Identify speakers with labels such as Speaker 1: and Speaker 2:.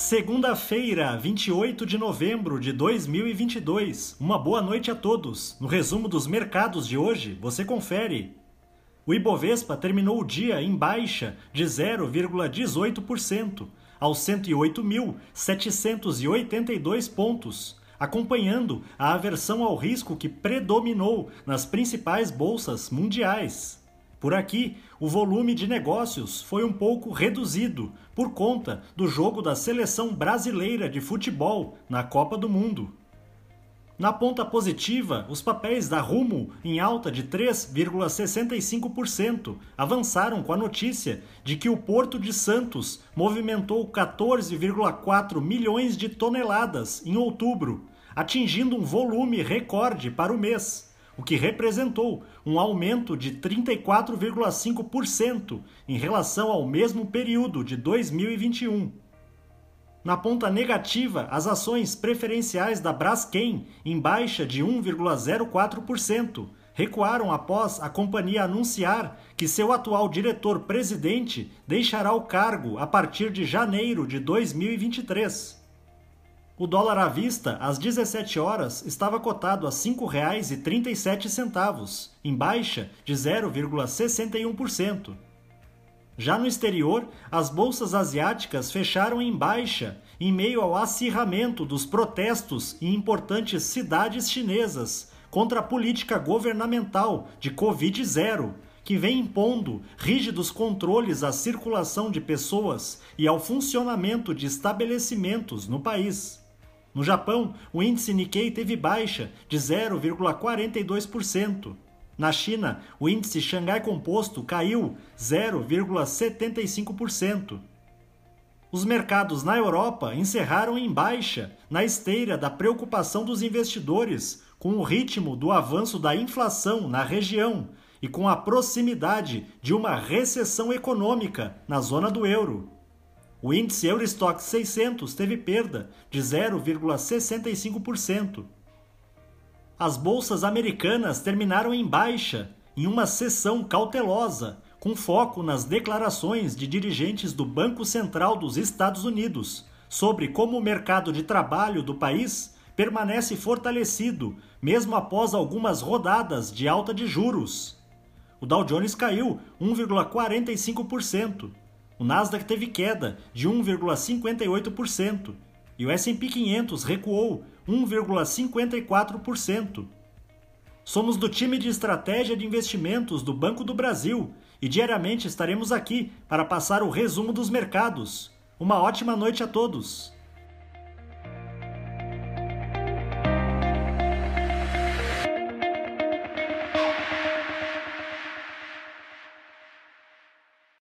Speaker 1: Segunda-feira, 28 de novembro de 2022. Uma boa noite a todos. No resumo dos mercados de hoje, você confere. O Ibovespa terminou o dia em baixa de 0,18%, aos 108.782 pontos, acompanhando a aversão ao risco que predominou nas principais bolsas mundiais. Por aqui, o volume de negócios foi um pouco reduzido por conta do jogo da seleção brasileira de futebol na Copa do Mundo. Na ponta positiva, os papéis da Rumo, em alta de 3,65%, avançaram com a notícia de que o Porto de Santos movimentou 14,4 milhões de toneladas em outubro, atingindo um volume recorde para o mês o que representou um aumento de 34,5% em relação ao mesmo período de 2021. Na ponta negativa, as ações preferenciais da Braskem, em baixa de 1,04%, recuaram após a companhia anunciar que seu atual diretor-presidente deixará o cargo a partir de janeiro de 2023. O dólar à vista, às 17 horas, estava cotado a R$ 5,37, em baixa de 0,61%. Já no exterior, as bolsas asiáticas fecharam em baixa, em meio ao acirramento dos protestos em importantes cidades chinesas contra a política governamental de Covid-0, que vem impondo rígidos controles à circulação de pessoas e ao funcionamento de estabelecimentos no país. No Japão, o índice Nikkei teve baixa de 0,42%. Na China, o índice Xangai Composto caiu 0,75%. Os mercados na Europa encerraram em baixa, na esteira da preocupação dos investidores com o ritmo do avanço da inflação na região e com a proximidade de uma recessão econômica na zona do euro. O índice Eurostock 600 teve perda de 0,65%. As bolsas americanas terminaram em baixa, em uma sessão cautelosa, com foco nas declarações de dirigentes do Banco Central dos Estados Unidos sobre como o mercado de trabalho do país permanece fortalecido, mesmo após algumas rodadas de alta de juros. O Dow Jones caiu 1,45%. O Nasdaq teve queda de 1,58% e o S&P 500 recuou 1,54%. Somos do time de estratégia de investimentos do Banco do Brasil e diariamente estaremos aqui para passar o resumo dos mercados. Uma ótima noite a todos!